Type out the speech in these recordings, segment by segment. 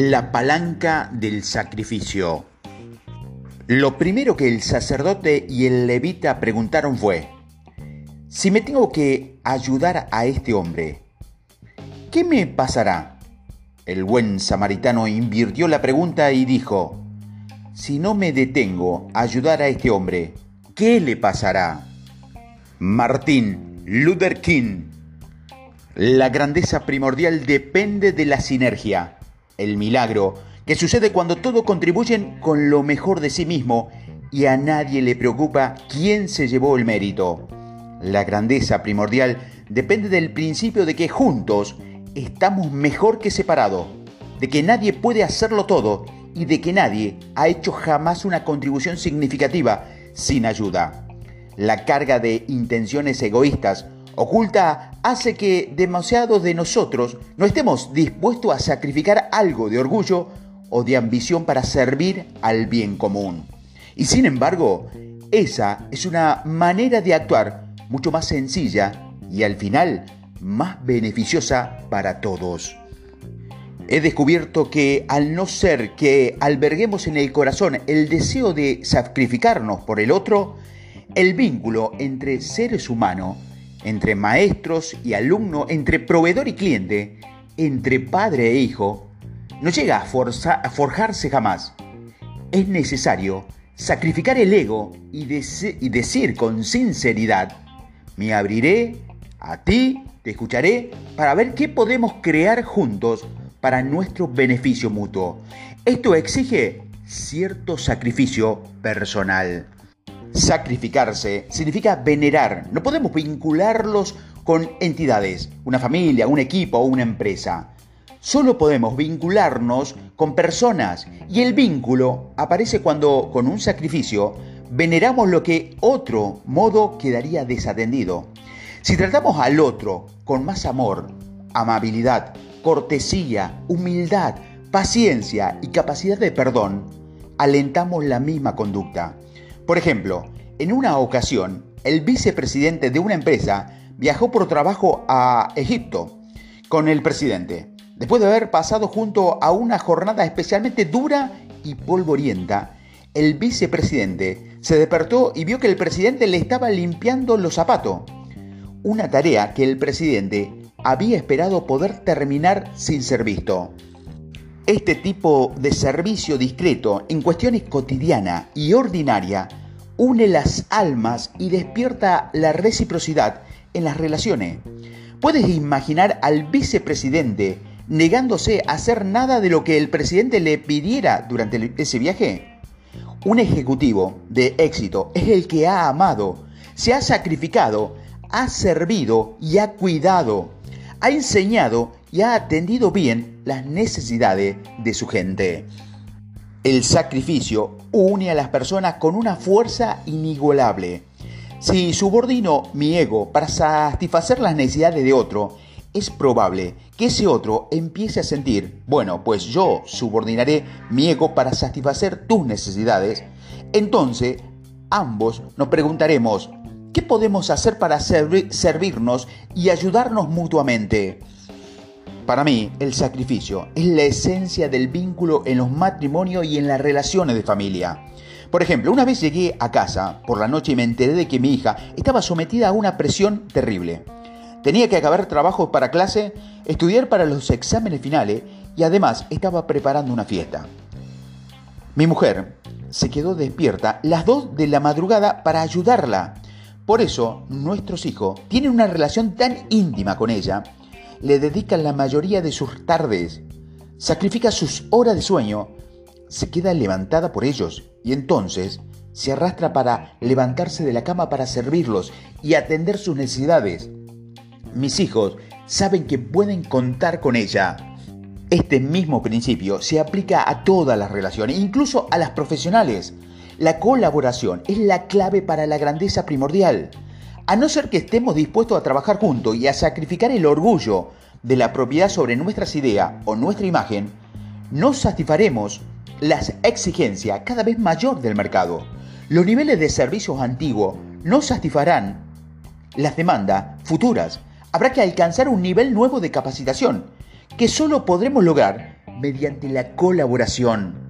La palanca del sacrificio. Lo primero que el sacerdote y el levita preguntaron fue, si me tengo que ayudar a este hombre, ¿qué me pasará? El buen samaritano invirtió la pregunta y dijo, si no me detengo a ayudar a este hombre, ¿qué le pasará? Martín Luther King. La grandeza primordial depende de la sinergia el milagro, que sucede cuando todos contribuyen con lo mejor de sí mismo y a nadie le preocupa quién se llevó el mérito. La grandeza primordial depende del principio de que juntos estamos mejor que separados, de que nadie puede hacerlo todo y de que nadie ha hecho jamás una contribución significativa sin ayuda. La carga de intenciones egoístas oculta hace que demasiados de nosotros no estemos dispuestos a sacrificar algo de orgullo o de ambición para servir al bien común. Y sin embargo, esa es una manera de actuar mucho más sencilla y al final más beneficiosa para todos. He descubierto que al no ser que alberguemos en el corazón el deseo de sacrificarnos por el otro, el vínculo entre seres humanos entre maestros y alumno, entre proveedor y cliente, entre padre e hijo, no llega a, forjarse jamás. Es necesario sacrificar el ego y decir con sinceridad, me abriré a ti, te escucharé, para ver qué podemos crear juntos para nuestro beneficio mutuo. Esto exige cierto sacrificio personal. Sacrificarse significa venerar. No podemos vincularlos con entidades, una familia, un equipo o una empresa. Solo podemos vincularnos con personas y el vínculo aparece cuando con un sacrificio veneramos lo que otro modo quedaría desatendido. Si tratamos al otro con más amor, amabilidad, cortesía, humildad, paciencia y capacidad de perdón, alentamos la misma conducta. Por ejemplo, en una ocasión, el vicepresidente de una empresa viajó por trabajo a Egipto con el presidente, después de haber pasado junto a una jornada especialmente dura y polvorienta. El vicepresidente se despertó y vio que el presidente le estaba limpiando los zapatos, una tarea que el presidente había esperado poder terminar sin ser visto. Este tipo de servicio discreto en cuestiones cotidiana y ordinaria une las almas y despierta la reciprocidad en las relaciones. ¿Puedes imaginar al vicepresidente negándose a hacer nada de lo que el presidente le pidiera durante ese viaje? Un ejecutivo de éxito es el que ha amado, se ha sacrificado, ha servido y ha cuidado ha enseñado y ha atendido bien las necesidades de su gente. El sacrificio une a las personas con una fuerza inigualable. Si subordino mi ego para satisfacer las necesidades de otro, es probable que ese otro empiece a sentir, bueno, pues yo subordinaré mi ego para satisfacer tus necesidades. Entonces, ambos nos preguntaremos, ¿Qué podemos hacer para servirnos y ayudarnos mutuamente? Para mí, el sacrificio es la esencia del vínculo en los matrimonios y en las relaciones de familia. Por ejemplo, una vez llegué a casa por la noche y me enteré de que mi hija estaba sometida a una presión terrible. Tenía que acabar trabajo para clase, estudiar para los exámenes finales y además estaba preparando una fiesta. Mi mujer se quedó despierta las dos de la madrugada para ayudarla por eso, nuestros hijos tienen una relación tan íntima con ella, le dedican la mayoría de sus tardes, sacrifica sus horas de sueño, se queda levantada por ellos y entonces se arrastra para levantarse de la cama para servirlos y atender sus necesidades. Mis hijos saben que pueden contar con ella. Este mismo principio se aplica a todas las relaciones, incluso a las profesionales. La colaboración es la clave para la grandeza primordial. A no ser que estemos dispuestos a trabajar juntos y a sacrificar el orgullo de la propiedad sobre nuestras ideas o nuestra imagen, no satisfaremos las exigencias cada vez mayor del mercado. Los niveles de servicios antiguos no satisfarán las demandas futuras. Habrá que alcanzar un nivel nuevo de capacitación, que solo podremos lograr mediante la colaboración.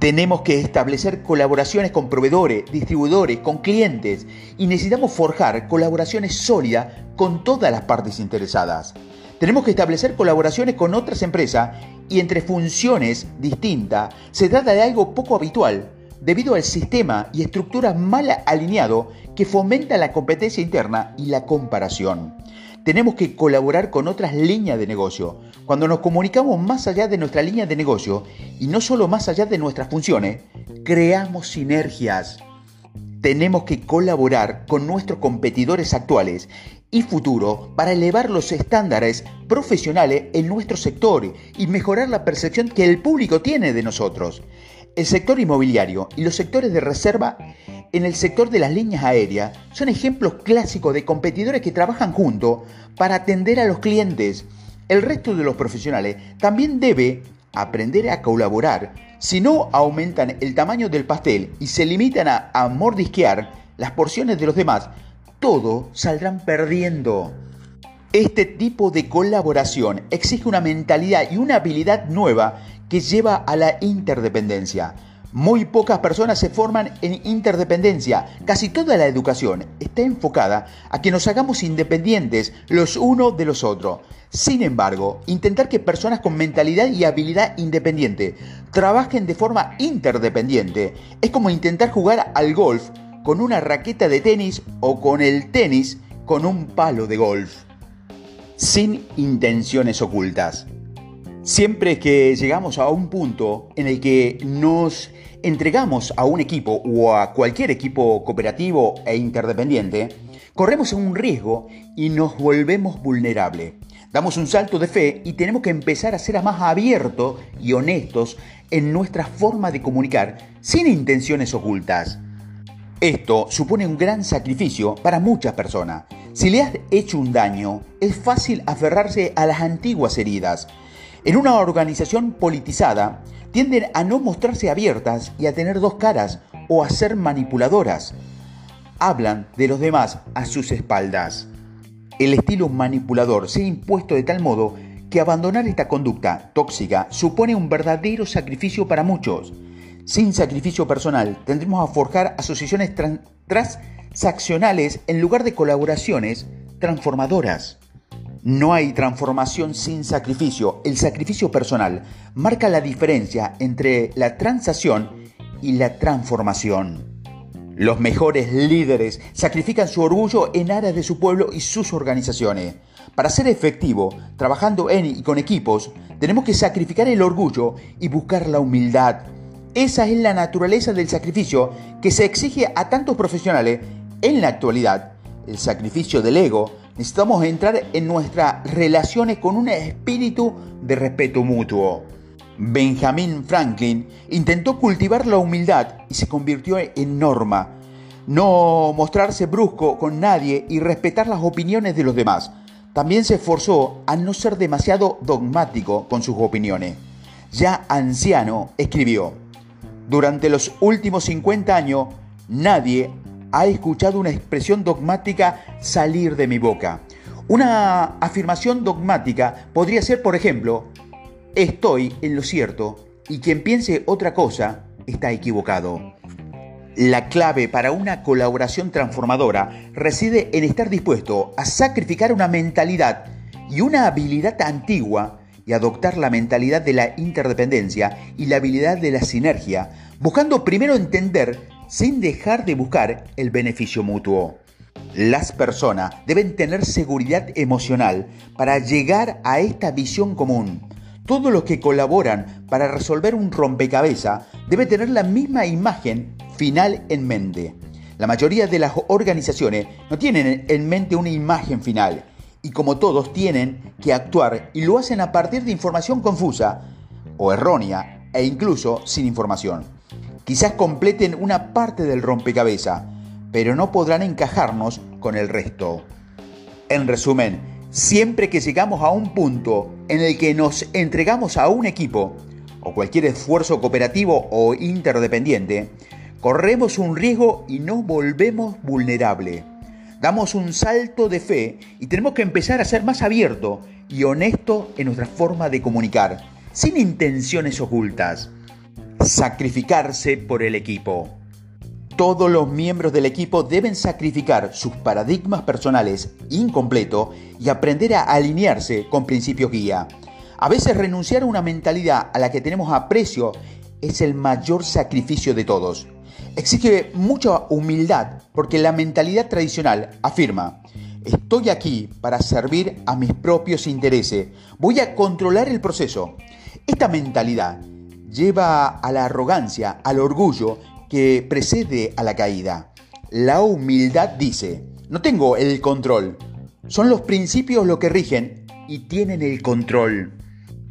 Tenemos que establecer colaboraciones con proveedores, distribuidores, con clientes y necesitamos forjar colaboraciones sólidas con todas las partes interesadas. Tenemos que establecer colaboraciones con otras empresas y entre funciones distintas se trata de algo poco habitual debido al sistema y estructura mal alineado que fomenta la competencia interna y la comparación. Tenemos que colaborar con otras líneas de negocio. Cuando nos comunicamos más allá de nuestra línea de negocio y no solo más allá de nuestras funciones, creamos sinergias. Tenemos que colaborar con nuestros competidores actuales y futuro para elevar los estándares profesionales en nuestro sector y mejorar la percepción que el público tiene de nosotros. El sector inmobiliario y los sectores de reserva en el sector de las líneas aéreas son ejemplos clásicos de competidores que trabajan juntos para atender a los clientes. El resto de los profesionales también debe aprender a colaborar. Si no aumentan el tamaño del pastel y se limitan a, mordisquear las porciones de los demás, todos saldrán perdiendo. Este tipo de colaboración exige una mentalidad y una habilidad nueva que lleva a la interdependencia. Muy pocas personas se forman en interdependencia. Casi toda la educación está enfocada a que nos hagamos independientes los unos de los otros. Sin embargo, intentar que personas con mentalidad y habilidad independiente trabajen de forma interdependiente es como intentar jugar al golf con una raqueta de tenis o con el tenis con un palo de golf. Sin intenciones ocultas. Siempre que llegamos a un punto en el que nos entregamos a un equipo o a cualquier equipo cooperativo e interdependiente, corremos un riesgo y nos volvemos vulnerables. Damos un salto de fe y tenemos que empezar a ser más abiertos y honestos en nuestra forma de comunicar sin intenciones ocultas. Esto supone un gran sacrificio para muchas personas. Si le has hecho un daño, es fácil aferrarse a las antiguas heridas en una organización politizada, tienden a no mostrarse abiertas y a tener dos caras o a ser manipuladoras. Hablan de los demás a sus espaldas. El estilo manipulador se ha impuesto de tal modo que abandonar esta conducta tóxica supone un verdadero sacrificio para muchos. Sin sacrificio personal, tendremos a forjar asociaciones transaccionales en lugar de colaboraciones transformadoras. No hay transformación sin sacrificio. El sacrificio personal marca la diferencia entre la transacción y la transformación. Los mejores líderes sacrifican su orgullo en aras de su pueblo y sus organizaciones. Para ser efectivo, trabajando en y con equipos, tenemos que sacrificar el orgullo y buscar la humildad. Esa es la naturaleza del sacrificio que se exige a tantos profesionales en la actualidad. El sacrificio del ego necesitamos entrar en nuestras relaciones con un espíritu de respeto mutuo. Benjamin Franklin intentó cultivar la humildad y se convirtió en norma. No mostrarse brusco con nadie y respetar las opiniones de los demás. También se esforzó a no ser demasiado dogmático con sus opiniones. Ya anciano, escribió, durante los últimos 50 años nadie ha escuchado una expresión dogmática salir de mi boca. Una afirmación dogmática podría ser, por ejemplo, estoy en lo cierto y quien piense otra cosa está equivocado. La clave para una colaboración transformadora reside en estar dispuesto a sacrificar una mentalidad y una habilidad antigua y adoptar la mentalidad de la interdependencia y la habilidad de la sinergia, buscando primero entender sin dejar de buscar el beneficio mutuo. Las personas deben tener seguridad emocional para llegar a esta visión común. Todos los que colaboran para resolver un rompecabezas deben tener la misma imagen final en mente. La mayoría de las organizaciones no tienen en mente una imagen final y como todos tienen que actuar y lo hacen a partir de información confusa o errónea e incluso sin información. Quizás completen una parte del rompecabezas, pero no podrán encajarnos con el resto. En resumen, siempre que llegamos a un punto en el que nos entregamos a un equipo, o cualquier esfuerzo cooperativo o interdependiente, corremos un riesgo y nos volvemos vulnerables. Damos un salto de fe y tenemos que empezar a ser más abierto y honesto en nuestra forma de comunicar. sin intenciones ocultas. Sacrificarse por el equipo. Todos los miembros del equipo deben sacrificar sus paradigmas personales incompletos y aprender a alinearse con principios guía. A veces renunciar a una mentalidad a la que tenemos aprecio es el mayor sacrificio de todos. Exige mucha humildad porque la mentalidad tradicional afirma, estoy aquí para servir a mis propios intereses, voy a controlar el proceso. Esta mentalidad lleva a la arrogancia, al orgullo que precede a la caída. La humildad dice, no tengo el control, son los principios lo que rigen y tienen el control.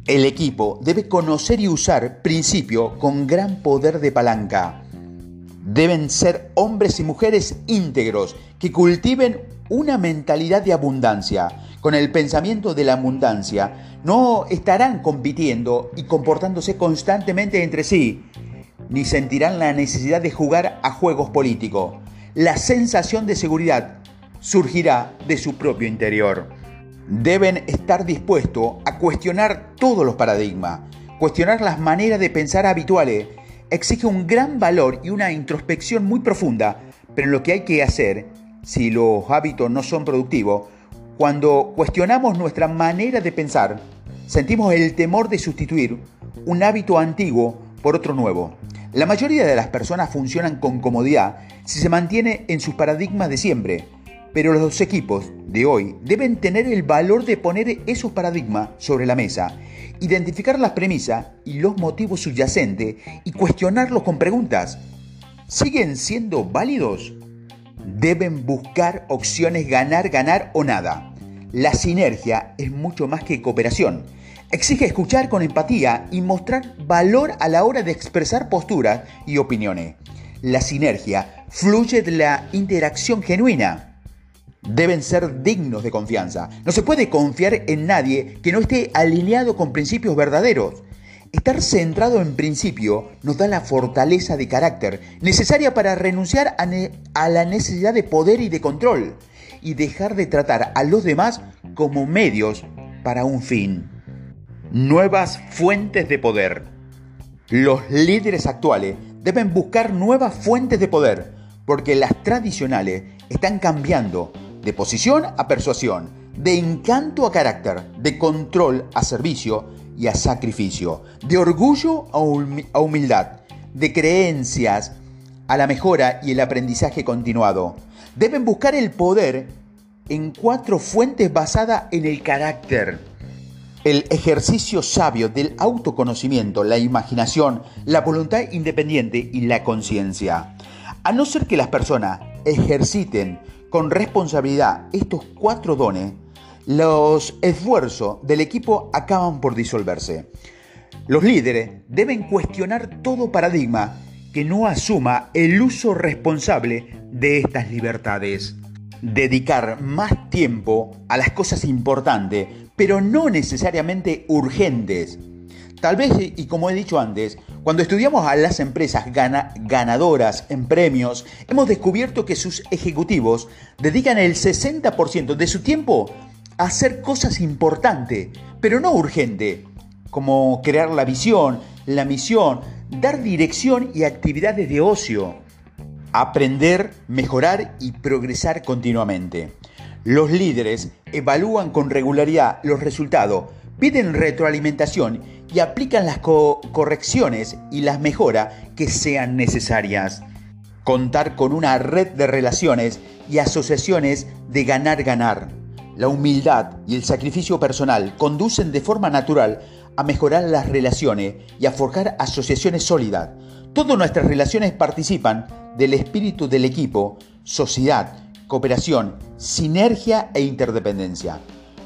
El equipo debe conocer y usar principio con gran poder de palanca. Deben ser hombres y mujeres íntegros que cultiven una mentalidad de abundancia. Con el pensamiento de la abundancia no estarán compitiendo y comportándose constantemente entre sí, ni sentirán la necesidad de jugar a juegos políticos. La sensación de seguridad surgirá de su propio interior deben estar dispuestos a cuestionar todos los paradigmas. Cuestionar las maneras de pensar habituales exige un gran valor y una introspección muy profunda, pero lo que hay que hacer, si los hábitos no son productivos, cuando cuestionamos nuestra manera de pensar, sentimos el temor de sustituir un hábito antiguo por otro nuevo. La mayoría de las personas funcionan con comodidad si se mantiene en sus paradigmas de siempre pero los equipos de hoy deben tener el valor de poner esos paradigmas sobre la mesa, identificar las premisas y los motivos subyacentes y cuestionarlos con preguntas. ¿Siguen siendo válidos? Deben buscar opciones ganar, ganar o nada. La sinergia es mucho más que cooperación. Exige escuchar con empatía y mostrar valor a la hora de expresar posturas y opiniones. La sinergia fluye de la interacción genuina deben ser dignos de confianza. No se puede confiar en nadie que no esté alineado con principios verdaderos. Estar centrado en principio nos da la fortaleza de carácter necesaria para renunciar a, la necesidad de poder y de control y dejar de tratar a los demás como medios para un fin. Nuevas fuentes de poder. Los líderes actuales deben buscar nuevas fuentes de poder porque las tradicionales están cambiando de posición a persuasión, de encanto a carácter, de control a servicio y a sacrificio, de orgullo a humildad, de creencias a la mejora y el aprendizaje continuado. Deben buscar el poder en cuatro fuentes basadas en el carácter. El ejercicio sabio del autoconocimiento, la imaginación, la voluntad independiente y la conciencia. A no ser que las personas ejerciten con responsabilidad estos cuatro dones, los esfuerzos del equipo acaban por disolverse. Los líderes deben cuestionar todo paradigma que no asuma el uso responsable de estas libertades. Dedicar más tiempo a las cosas importantes, pero no necesariamente urgentes. Tal vez, y como he dicho antes, cuando estudiamos a las empresas ganadoras en premios, hemos descubierto que sus ejecutivos dedican el 60% de su tiempo a hacer cosas importantes, pero no urgentes, como crear la visión, la misión, dar dirección y actividades de ocio. Aprender, mejorar y progresar continuamente. Los líderes evalúan con regularidad los resultados, piden retroalimentación y aplican las correcciones y las mejoras que sean necesarias. Contar con una red de relaciones y asociaciones de ganar-ganar. La humildad y el sacrificio personal conducen de forma natural a mejorar las relaciones y a forjar asociaciones sólidas. Todas nuestras relaciones participan del espíritu del equipo, sociedad, cooperación, sinergia e interdependencia.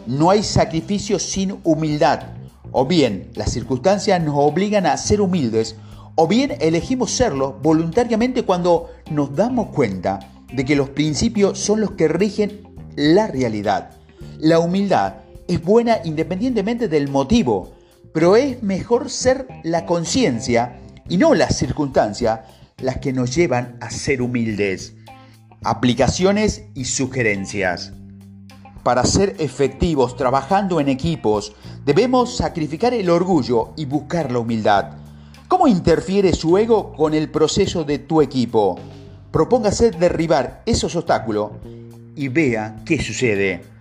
No hay sacrificio sin humildad. O bien las circunstancias nos obligan a ser humildes, o bien elegimos serlo voluntariamente cuando nos damos cuenta de que los principios son los que rigen la realidad. La humildad es buena independientemente del motivo, pero es mejor ser la conciencia y no las circunstancias las que nos llevan a ser humildes. Aplicaciones y sugerencias. Para ser efectivos trabajando en equipos, debemos sacrificar el orgullo y buscar la humildad. ¿Cómo interfiere su ego con el proceso de tu equipo? Propóngase derribar esos obstáculos y vea qué sucede.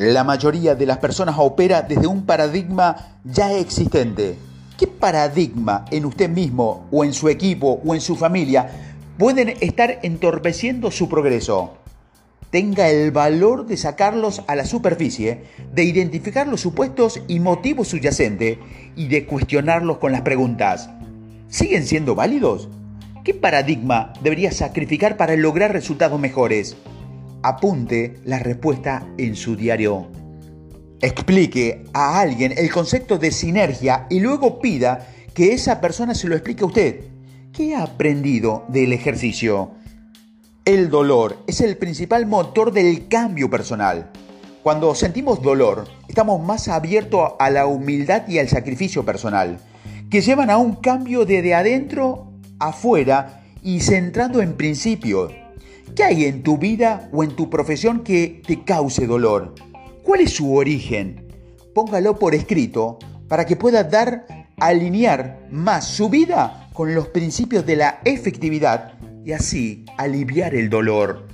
La mayoría de las personas opera desde un paradigma ya existente. ¿Qué paradigma en usted mismo o en su equipo o en su familia pueden estar entorpeciendo su progreso? tenga el valor de sacarlos a la superficie, de identificar los supuestos y motivos subyacentes y de cuestionarlos con las preguntas. ¿Siguen siendo válidos? ¿Qué paradigma debería sacrificar para lograr resultados mejores? Apunte la respuesta en su diario. Explique a alguien el concepto de sinergia y luego pida que esa persona se lo explique a usted. ¿Qué ha aprendido del ejercicio? El dolor es el principal motor del cambio personal. Cuando sentimos dolor, estamos más abiertos a la humildad y al sacrificio personal, que llevan a un cambio de adentro afuera y centrando en principios. ¿Qué hay en tu vida o en tu profesión que te cause dolor? ¿Cuál es su origen? Póngalo por escrito para que pueda dar, alinear más su vida con los principios de la efectividad y así aliviar el dolor.